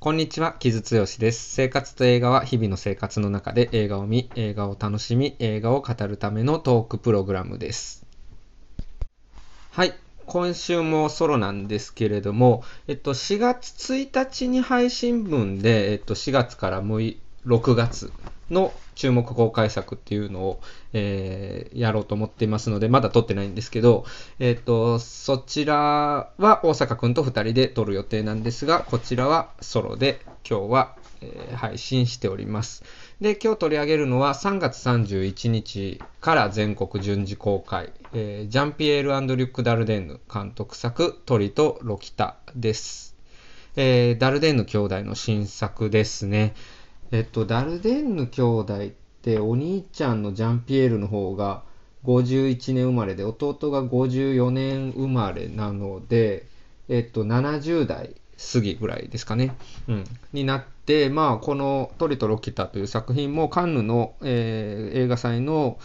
こんにちは、木津剛です。生活と映画は日々の生活の中で映画を見、映画を楽しみ、映画を語るためのトークプログラムです。はい、今週もソロなんですけれども、えっと、4月1日に配信分で、えっと、4月から6月の注目公開作っていうのを、えー、やろうと思っていますので、まだ撮ってないんですけど、えっ、ー、と、そちらは大阪くんと2人で撮る予定なんですが、こちらはソロで今日は、えー、配信しております。で、今日取り上げるのは3月31日から全国順次公開、えー、ジャンピエールリュック・ダルデンヌ監督作、鳥とロキタです。えー、ダルデンヌ兄弟の新作ですね。えっと、ダルデンヌ兄弟ってお兄ちゃんのジャンピエールの方が51年生まれで弟が54年生まれなので、えっと、70代過ぎぐらいですかね、うん、になって、まあ、この「トリとロキタ」という作品もカンヌの、えー、映画祭の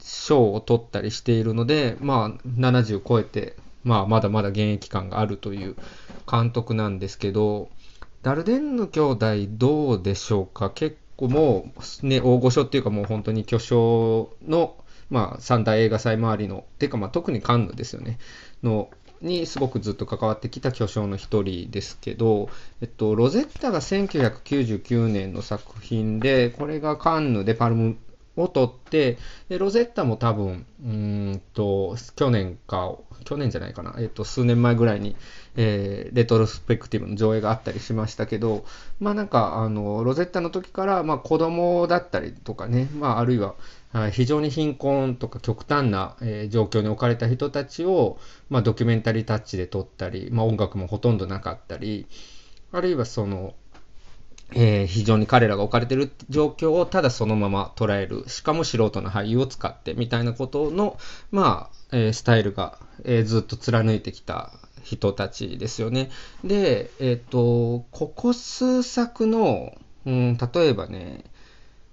賞を取ったりしているので、まあ、70超えて、まあ、まだまだ現役感があるという監督なんですけど、ダルデンヌ兄弟どうでしょうか？結構もう、ね、大御所っていうかもう本当に巨匠の、まあ、三大映画祭周りの、ていうかまあ特にカンヌですよね、の、にすごくずっと関わってきた巨匠の一人ですけど、えっと、ロゼッタが1999年の作品で、これがカンヌでパルムを取って、でロゼッタも多分、うんと、去年か、去年じゃないかな、えっと、数年前ぐらいに、えー、レトロスペクティブの上映があったりしましたけど、まあなんか、あの、ロゼッタの時から、まあ子供だったりとかね、まああるいは、非常に貧困とか極端な、え、状況に置かれた人たちを、まあ、ドキュメンタリータッチで撮ったり、まあ、音楽もほとんどなかったり、あるいはその、えー、非常に彼らが置かれてる状況をただそのまま捉える。しかも素人の俳優を使ってみたいなことの、まあ、えー、スタイルが、えー、ずっと貫いてきた人たちですよね。で、えっ、と、ここ数作の、うん、例えばね、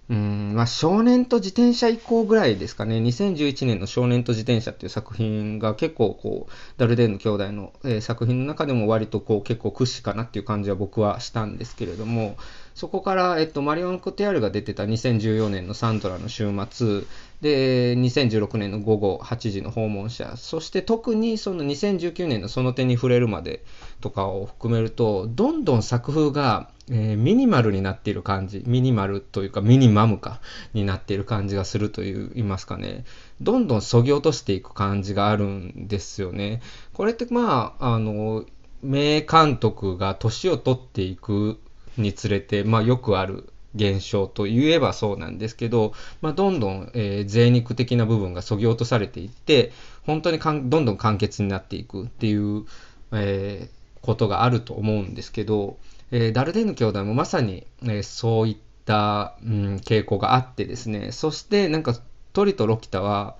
うんまあ、少年と自転車以降ぐらいですかね、2011年の少年と自転車っていう作品が結構こう、ダルデンの兄弟の、えー、作品の中でも割とこう結構屈指かなっていう感じは僕はしたんですけれども、そこから、えっと、マリオン・コテアルが出てた2014年のサンドラの週末、で、2016年の午後8時の訪問者、そして特にその2019年のその手に触れるまでとかを含めると、どんどん作風がえー、ミニマルになっている感じ、ミニマルというかミニマムかになっている感じがするといいますかね、どんどんそぎ落としていく感じがあるんですよね。これってまあ、あの、名監督が年を取っていくにつれて、まあよくある現象と言えばそうなんですけど、まあ、どんどん、えー、贅肉的な部分がそぎ落とされていって、本当にかんどんどん簡潔になっていくっていう、えー、ことがあると思うんですけど、えー、ダルデンヌ兄弟もまさに、えー、そういった、うん、傾向があってですね、そしてなんかトリとロキタは、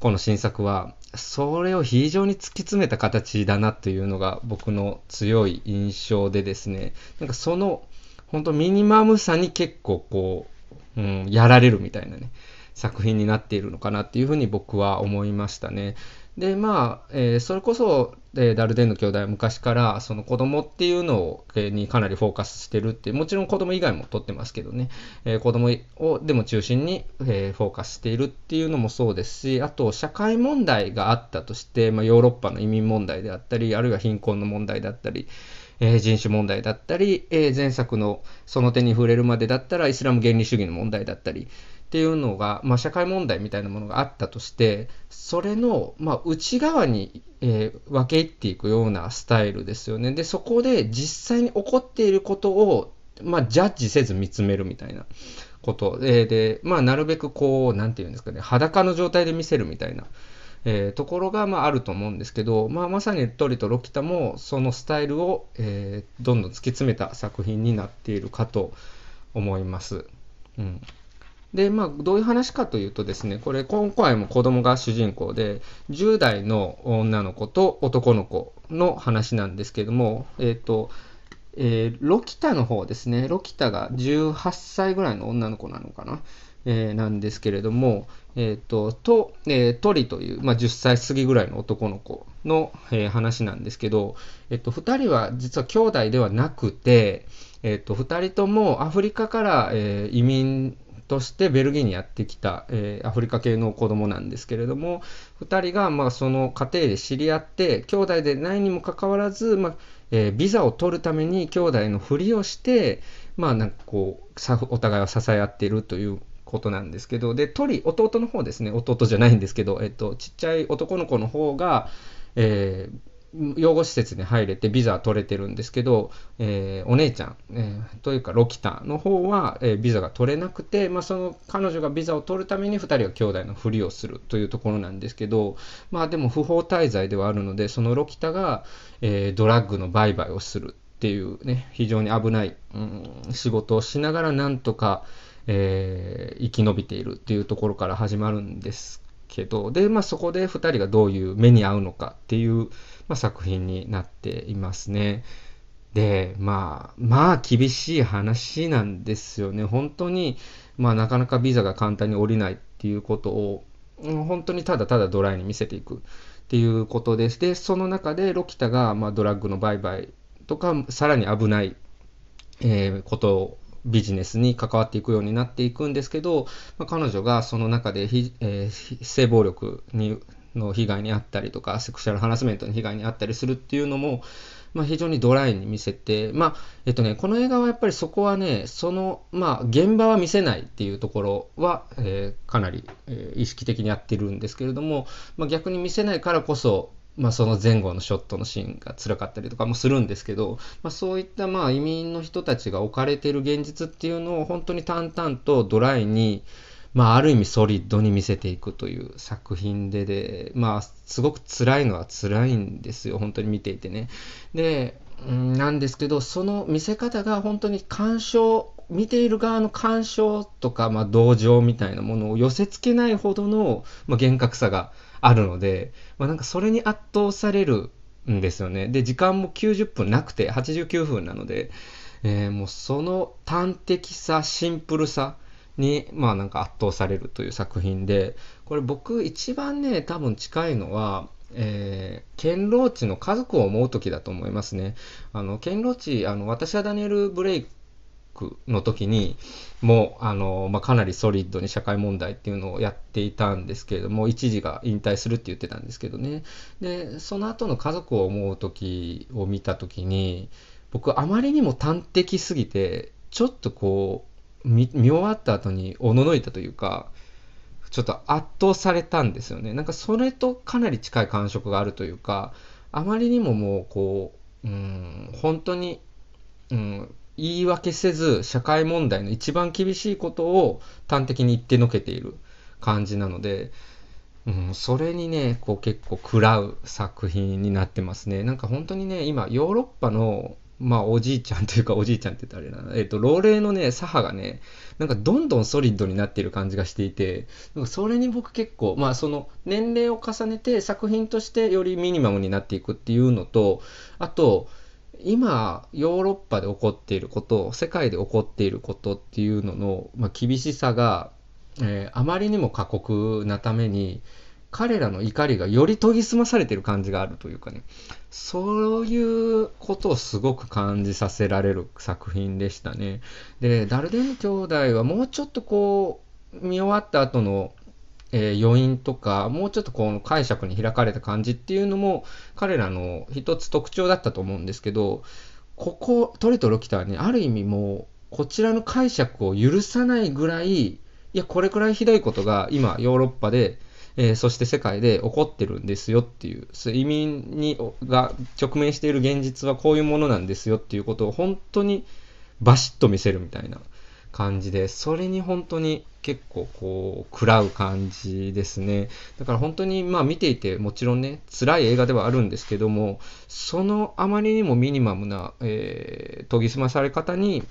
この新作は、それを非常に突き詰めた形だなというのが僕の強い印象でですね、なんかその、本当ミニマムさに結構こう、うん、やられるみたいなね、作品になっているのかなっていうふうに僕は思いましたね。で、まあ、えー、それこそ、えー、ダルデンの兄弟は昔からその子供っていうのを、えー、にかなりフォーカスしてるってもちろん子供以外も撮ってますけどね、えー、子供をでも中心に、え、フォーカスしているっていうのもそうですしあと社会問題があったとして、まあ、ヨーロッパの移民問題であったりあるいは貧困の問題だったり、え、人種問題だったり、え、前作のその手に触れるまでだったらイスラム原理主義の問題だったり、っていうのが、まあ、社会問題みたいなものがあったとして、それの、まあ、内側に、えー、分け入っていくようなスタイルですよね。で、そこで実際に起こっていることを、まあ、ジャッジせず見つめるみたいなこと。で、でまあ、なるべくこう、なんていうんですかね、裸の状態で見せるみたいな。えー、ところが、まあ、あると思うんですけど、まあ、まさにトリとロキタもそのスタイルを、えー、どんどん突き詰めた作品になっているかと思います。うんで、まあ、どういう話かというとですね、これ、今回も子供が主人公で、10代の女の子と男の子の話なんですけども、えっ、ー、と、えー、ロキタの方ですね、ロキタが18歳ぐらいの女の子なのかな？えー、なんですけれども、えーと、と、えー、トリという、まあ、10歳過ぎぐらいの男の子の、え、話なんですけど、えっ、と、2人は実は兄弟ではなくて、えっ、と、2人ともアフリカから、え移民としてベルギーにやってきた、えー、アフリカ系の子供なんですけれども2人がまあその家庭で知り合って兄弟でないにもかかわらず、まあえー、ビザを取るために兄弟のふりをしてまあなんかこうお互いを支え合っているということなんですけどで鳥弟の方ですね。弟じゃないんですけど、えっと、ちっちゃい男の子の方が、えー養護施設に入れてビザ取れてるんですけど、えー、お姉ちゃん、えー、というかロキタの方は、えー、ビザが取れなくて、まあ、その彼女がビザを取るために2人が兄弟のふりをするというところなんですけど、まあでも不法滞在ではあるので、そのロキタが、えドラッグの売買をするっていうね、非常に危ない、うん、仕事をしながらなんとか、え生き延びているっていうところから始まるんですけど、で、まあそこで2人がどういう目に遭うのかっていう、まあ、作品になっていますね。で、まあ、まあ厳しい話なんですよね。本当に、まあなかなかビザが簡単に下りないっていうことを、本当にただただドライに見せていくっていうことです。で、その中でロキタが、まあ、ドラッグの売買とか、さらに危ない、えー、ことをビジネスに関わっていくようになっていくんですけど、まあ、彼女がその中で、えー、性暴力にの被害に遭ったりとか、セクシャルハラスメントの被害に遭ったりするっていうのも、まあ、非常にドライに見せて、まあ、えっとね、この映画はやっぱりそこはね、その、まあ、現場は見せないっていうところは、えー、かなり、えー、意識的にやってるんですけれども、まあ、逆に見せないからこそ、まあ、その前後のショットのシーンが辛かったりとかもするんですけど、まあ、そういったまあ移民の人たちが置かれている現実っていうのを本当に淡々とドライに、まあ、ある意味ソリッドに見せていくという作品でで、まあ、すごく辛いのは辛いんですよ、本当に見ていてね。で、なんですけど、その見せ方が本当に鑑賞、見ている側の鑑賞とか、まあ、同情みたいなものを寄せ付けないほどの、まあ、厳格さがあるので、まあ、なんかそれに圧倒されるんですよね。で、時間も90分なくて89分なので、えー、もうその端的さ、シンプルさ、に、まあなんか圧倒されるという作品で、これ僕一番ね、多分近いのは、えー、ケンローチの家族を思う時だと思いますね。あの、ケンローチ、あの、私はダニエル・ブレイクの時に、もう、あの、まあ、かなりソリッドに社会問題っていうのをやっていたんですけれども、一時が引退するって言ってたんですけどね。で、その後の家族を思う時を見た時に、僕あまりにも端的すぎて、ちょっとこう、見見終わった後におののいたというか、ちょっと圧倒されたんですよね。なんかそれとかなり近い感触があるというか、あまりにももうこう、うん、本当に、うん、言い訳せず社会問題の一番厳しいことを端的に言ってのけている感じなので、うん、それにね、こう結構食らう作品になってますね。なんか本当にね、今ヨーロッパのまあ、おじいちゃんというか、おじいちゃんって言ったらあれな、えっ、と、老齢のね、左派がね、なんかどんどんソリッドになっている感じがしていて、なんかそれに僕結構、まあ、その、年齢を重ねて作品としてよりミニマムになっていくっていうのと、あと、今、ヨーロッパで起こっていること、世界で起こっていることっていうのの、まあ、厳しさが、えー、あまりにも過酷なために、彼らの怒りがより研ぎ澄まされてる感じがあるというかね、そういうことをすごく感じさせられる作品でしたね。で、ダルデン兄弟はもうちょっとこう、見終わった後の、えー、余韻とか、もうちょっとこの解釈に開かれた感じっていうのも、彼らの一つ特徴だったと思うんですけど、ここ、トリとロキタはね、ある意味もう、こちらの解釈を許さないぐらい、いや、これくらいひどいことが今、ヨーロッパでえー、そして世界で起こってるんですよっていう、移民にが直面している現実はこういうものなんですよっていうことを本当にバシッと見せるみたいな。感じで、それに本当に結構こう、食らう感じですね。だから本当にまあ見ていてもちろんね、辛い映画ではあるんですけども、そのあまりにもミニマムな、えー、研ぎ澄まされ方に、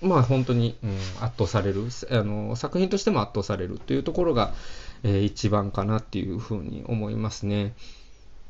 まあ本当に、うん、圧倒されるあの、作品としても圧倒されるというところが、えー、一番かなっていうふうに思いますね。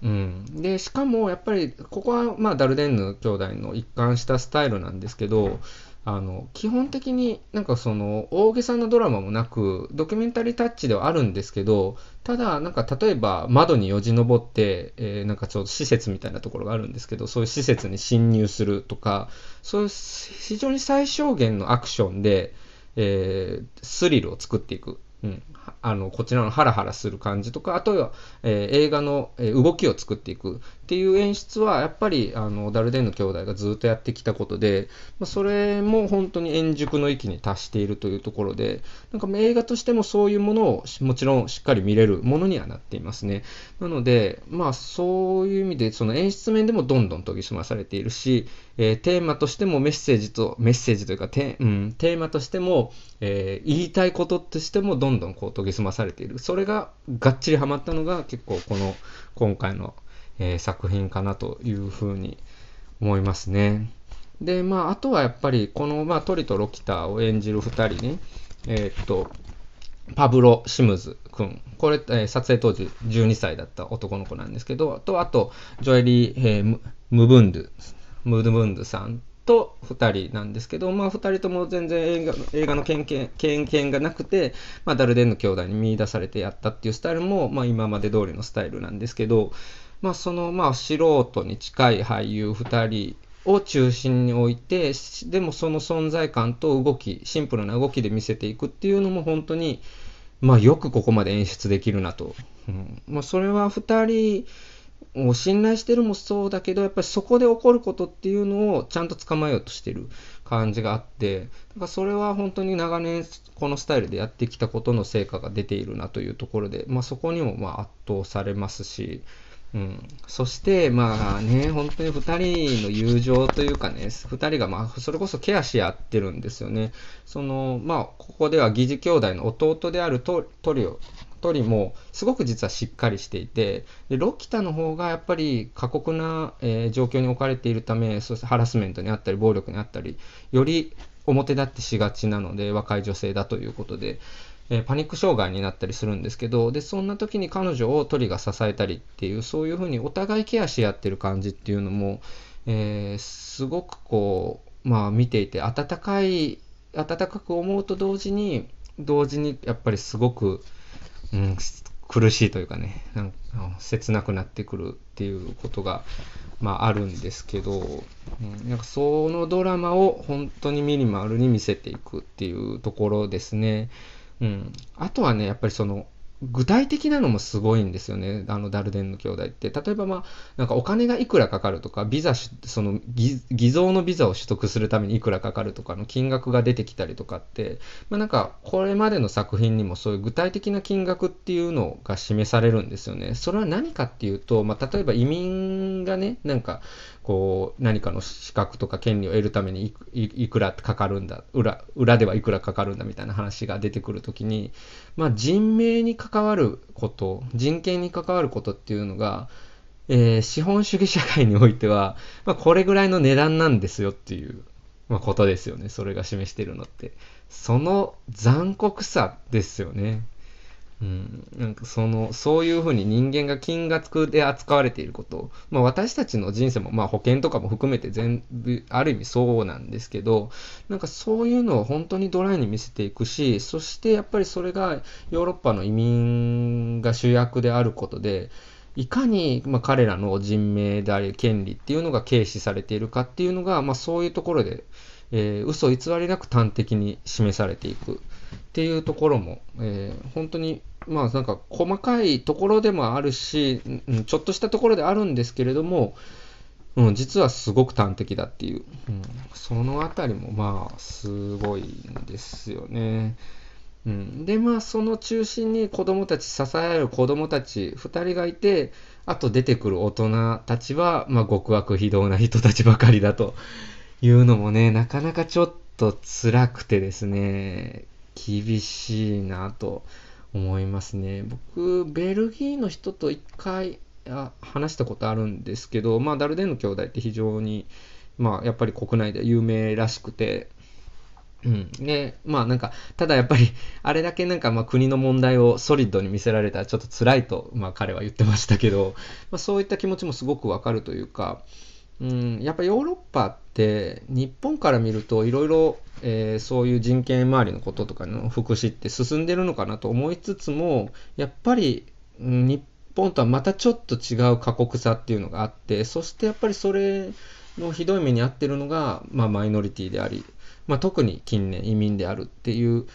うん、でしかもやっぱりここはまあダルデンヌ兄弟の一貫したスタイルなんですけどあの基本的になんかその大げさなドラマもなくドキュメンタリータッチではあるんですけどただなんか例えば窓によじ登って、えー、なんかちょっと施設みたいなところがあるんですけどそういう施設に侵入するとかそういう非常に最小限のアクションで、えー、スリルを作っていく、うん、あのこちらのハラハラする感じとかあとは、えー、映画の、動きを作っていく。っていう演出はやっぱりあのダルデンの兄弟がずっとやってきたことで、まあ、それも本当に円熟の域に達しているというところでなんか映画としてもそういうものをもちろんしっかり見れるものにはなっていますね。なのでまあそういう意味でその演出面でもどんどん研ぎ澄まされているし、えー、テーマとしてもメッセージとメッセージというかテ,、うん、テーマとしても、えー、言いたいこととしてもどんどんこう研ぎ澄まされている。それががっちりハマったのが結構この今回のえー、作品かなというふうに思いますね。で、まあ、あとはやっぱり、この、まあ、トリとロキターを演じる2人ね、えー、っと、パブロ・シムズ君。これ、えー、撮影当時12歳だった男の子なんですけど、と、あと、ジョエリー、えー、ムブンドゥ、ムドブンドゥさんと2人なんですけど、まあ、2人とも全然映画映画の経験経験がなくて、まあ、ダルデンの兄弟に見出されてやったっていうスタイルも、まあ、今まで通りのスタイルなんですけど、まあ、その、まあ、素人に近い俳優2人を中心に置いて、でもその存在感と動き、シンプルな動きで見せていくっていうのも本当に、まあ、よくここまで演出できるなと。うんまあ、それは2人を信頼してるもそうだけど、やっぱりそこで起こることっていうのをちゃんと捕まえようとしてる感じがあって、だかそれは本当に長年このスタイルでやってきたことの成果が出ているなというところで、まあ、そこにもま圧倒されますし、うん、そして、まあね、本当に2人の友情というかね、2人が、まあ、それこそケアし合ってるんですよね。その、まあ、ここでは疑似兄弟の弟であるトリオ、トリもすごく実はしっかりしていて、でロキタの方がやっぱり過酷な、えー、状況に置かれているため、そしてハラスメントにあったり、暴力にあったり、より表立ってしがちなので、若い女性だということで、えー、パニック障害になったりするんですけど、で、そんな時に彼女をトリが支えたりっていう、そういうふうにお互いケアし合ってる感じっていうのも、えー、すごくこう、まあ見ていて温かい、温かく思うと同時に、同時にやっぱりすごく、うん、苦しいというかね、なんか切なくなってくるっていうことが、まあ、あるんですけど、うん、なんかそのドラマを本当にミニマルに見せていくっていうところですね。うん。あとはね、やっぱりその、具体的なのもすごいんですよね、あのダルデンの兄弟って。例えば、まあ、なんかお金がいくらかかるとか、ビザ、その偽造のビザを取得するためにいくらかかるとかの金額が出てきたりとかって、まあ、なんかこれまでの作品にもそういう具体的な金額っていうのが示されるんですよね。それは何かっていうと、まあ、例えば移民がね、なんかこう何かの資格とか権利を得るためにいくらかかるんだ裏裏ではいくらかかるんだみたいな話が出てくるときに、まあ、人命に関わること人権に関わることっていうのが、えー、資本主義社会においては、まあ、これぐらいの値段なんですよっていう、まあ、ことですよね。それが示してるのって。その残酷さですよね。うん、なんかそのそういうふうに人間が金額で扱われていること、まあ、私たちの人生も、まあ、保険とかも含めて全部ある意味そうなんですけどなんかそういうのを本当にドライに見せていくしそしてやっぱりそれがヨーロッパの移民が主役であることでいかに、まあ、彼らの人命であり権利っていうのが軽視されているかっていうのが、まあ、そういうところで、えー、嘘偽りなく端的に示されていくっていうところも、えー、本当にまあなんか細かいところでもあるし、うん、ちょっとしたところであるんですけれども、うん、実はすごく端的だっていう、うん、そのあたりもまあすごいんですよね。うん、でまあその中心に子供たち支え合える子供たち2人がいてあと出てくる大人たちは、まあ、極悪非道な人たちばかりだというのもねなかなかちょっと辛くてですね厳しいなと。思いますね。僕、ベルギーの人と一回話したことあるんですけど、まあ、ダルデンの兄弟って非常に、まあ、やっぱり国内で有名らしくて、うん。で、まあなんか、ただやっぱり、あれだけなんかまあ国の問題をソリッドに見せられたらちょっと辛いと、まあ彼は言ってましたけど、まあそういった気持ちもすごくわかるというか、うん、やっぱヨーロッパって日本から見るといろいろえそういう人権周りのこととかの福祉って進んでるのかなと思いつつもやっぱり、日本とはまたちょっと違う過酷さっていうのがあってそしてやっぱりそれのひどい目に遭ってるのが、まあ、マイノリティであり、まあ、特に近年移民であるっていう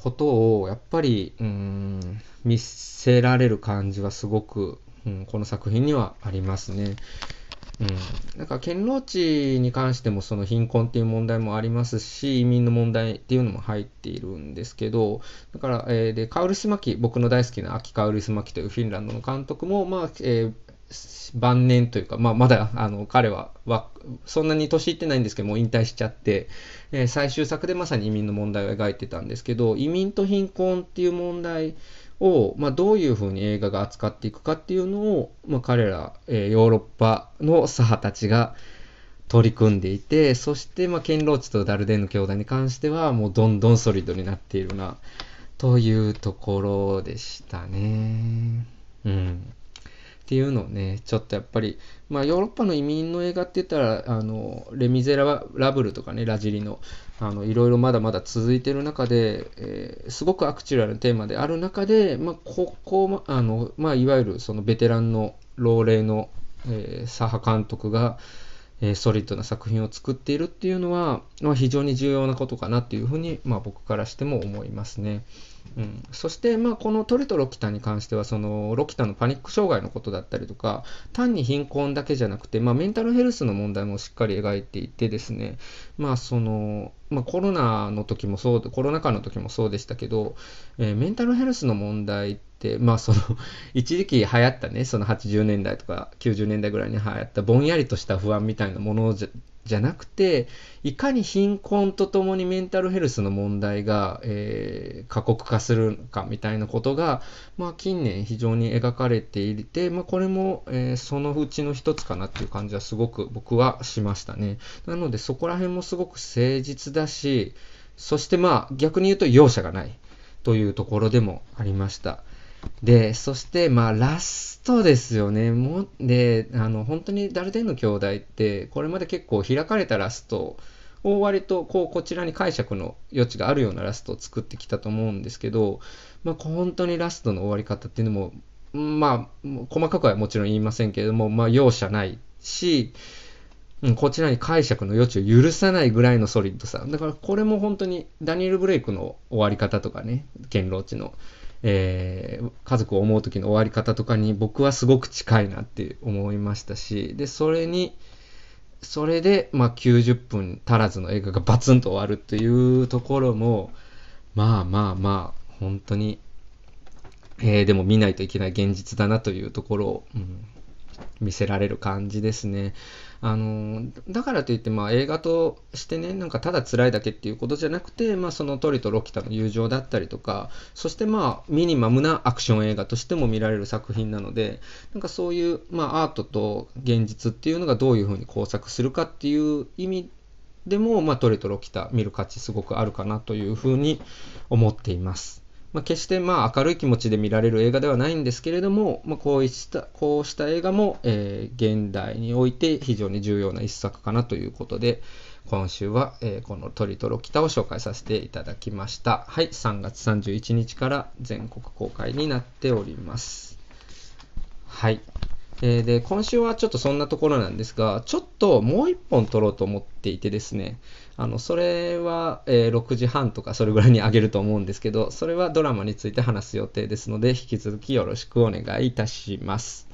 ことをやっぱりうん見せられる感じはすごく、うん、この作品にはありますね。うん、なんか堅牢地に関してもその貧困っていう問題もありますし移民の問題っていうのも入っているんですけどだから、えー、でカウルスマキ僕の大好きなアキ・カウルスマキというフィンランドの監督も、まあえー、晩年というか、まあ、まだあの彼はそんなに年いってないんですけども引退しちゃって、えー、最終作でまさに移民の問題を描いてたんですけど移民と貧困っていう問題を、まあ、どういうふうに映画が扱っていくかっていうのを、まあ、彼ら、えー、ヨーロッパの左派たちが取り組んでいてそして、まあ、ケンローチとダルデンの兄弟に関してはもうどんどんソリッドになっているなというところでしたね。うんっていうのをね、ちょっとやっぱり、まあヨーロッパの移民の映画って言ったら、あの、レ・ミゼラブルとかね、ラジリの、あの、いろいろまだまだ続いてる中で、えー、すごくアクチュラルなテーマである中で、まあここ、あの、まあいわゆるそのベテランの老齢の、えー、左派監督が、えー、ソリッドな作品を作っているっていうのは、まあ、非常に重要なことかなっていうふうに、まあ、僕からしても思いますね。うん、そして、まあ、このトリとロキタに関してはそのロキタのパニック障害のことだったりとか単に貧困だけじゃなくて、まあ、メンタルヘルスの問題もしっかり描いていてですね、まあそのまあ、コロナの時もそうコロナ禍の時もそうでしたけど、えー、メンタルヘルスの問題って、まあ、その 一時期流行ったねその80年代とか90年代ぐらいに流行ったぼんやりとした不安みたいなものじゃなくて、いかに貧困とともにメンタルヘルスの問題が、えー、過酷化するかみたいなことが、まあ、近年非常に描かれていて、まあ、これも、えー、そのうちの一つかなっていう感じはすごく僕はしましたね。なのでそこら辺もすごく誠実だし、そしてまあ逆に言うと容赦がないというところでもありました。で、そして、まあ、ラストですよね。もで、あの、本当にダルデンの兄弟って、これまで結構開かれたラストを割と、こう、こちらに解釈の余地があるようなラストを作ってきたと思うんですけど、まあ、本当にラストの終わり方っていうのも、まあ、細かくはもちろん言いませんけれども、まあ、容赦ないし、こちらに解釈の余地を許さないぐらいのソリッドさ。だからこれも本当にダニエル・ブレイクの終わり方とかね、堅牢地の。えー、家族を思う時の終わり方とかに僕はすごく近いなって思いましたし、で、それに、それで、まあ、90分足らずの映画がバツンと終わるというところも、まあまあまあ、本当に、えー、でも見ないといけない現実だなというところを、うん、見せられる感じですね。あのだからといって、まあ、映画としてねなんかただ辛いだけっていうことじゃなくて、まあ、そのトリとロキタの友情だったりとかそしてまあミニマムなアクション映画としても見られる作品なのでなんかそういう、まあ、アートと現実っていうのがどういうふうに交錯するかっていう意味でも、まあ、トリとロキタ見る価値すごくあるかなというふうに思っています。まあ、決してまあ明るい気持ちで見られる映画ではないんですけれども、まあ、こうしたこうした映画も、えー、現代において非常に重要な一作かなということで今週は、えー、この「トリトロ北」を紹介させていただきました。はい3月31日から全国公開になっております。はい。えー、で今週はちょっとそんなところなんですがちょっともう一本撮ろうと思っていてですねあのそれは、えー、6時半とかそれぐらいにあげると思うんですけどそれはドラマについて話す予定ですので引き続きよろしくお願いいたします。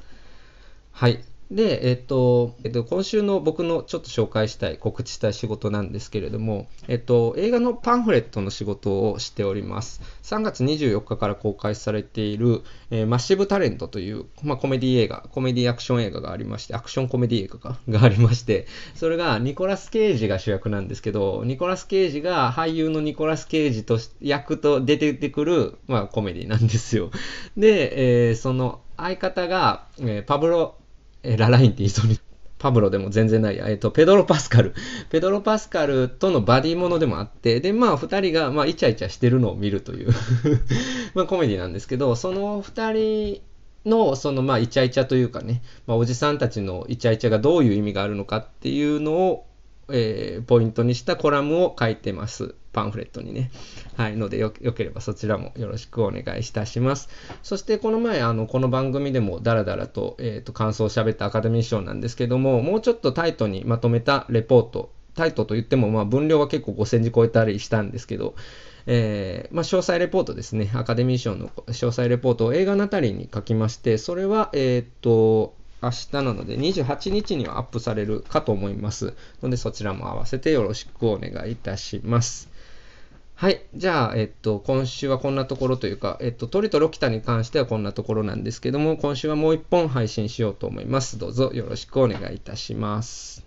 はい。で、えっと、えっと、今週の僕のちょっと紹介したい、告知したい仕事なんですけれども、えっと、映画のパンフレットの仕事をしております。3月24日から公開されている、えー、マッシブタレントという、まあ、コメディ映画、コメディアクション映画がありまして、アクションコメディ映画か がありまして、それがニコラス・ケイジが主役なんですけど、ニコラス・ケイジが俳優のニコラス・ケイジと役と出てくる、まあ、コメディなんですよ。で、えー、その相方が、えー、パブロえララインって言いそうに、パブロでも全然ない、えっと、ペドロ・パスカル。ペドロ・パスカルとのバディものでもあって、で、まあ、二人が、まあ、イチャイチャしてるのを見るという まあ、コメディなんですけど、その二人の、そのまあ、イチャイチャというかね、まあ、おじさんたちのイチャイチャがどういう意味があるのかっていうのを、えー、ポイントにしたコラムを書いてます。パンフレットにね。はい。のでよ、よければそちらもよろしくお願いいたします。そして、この前、あの、この番組でもダラダラと、えっ、ー、と、感想を喋ったアカデミー賞なんですけども、もうちょっとタイトにまとめたレポート、タイトと言っても、まあ、分量は結構5000字超えたりしたんですけど、えー、まあ、詳細レポートですね。アカデミー賞の詳細レポートを映画ナタリーに書きまして、それは、えっ、と、明日なので28日にはアップされるかと思います。のでそちらも合わせてよろしくお願いいたします。はい。じゃあ、えっと、今週はこんなところというか、えっと、トリとロキタに関してはこんなところなんですけども、今週はもう一本配信しようと思います。どうぞよろしくお願いいたします。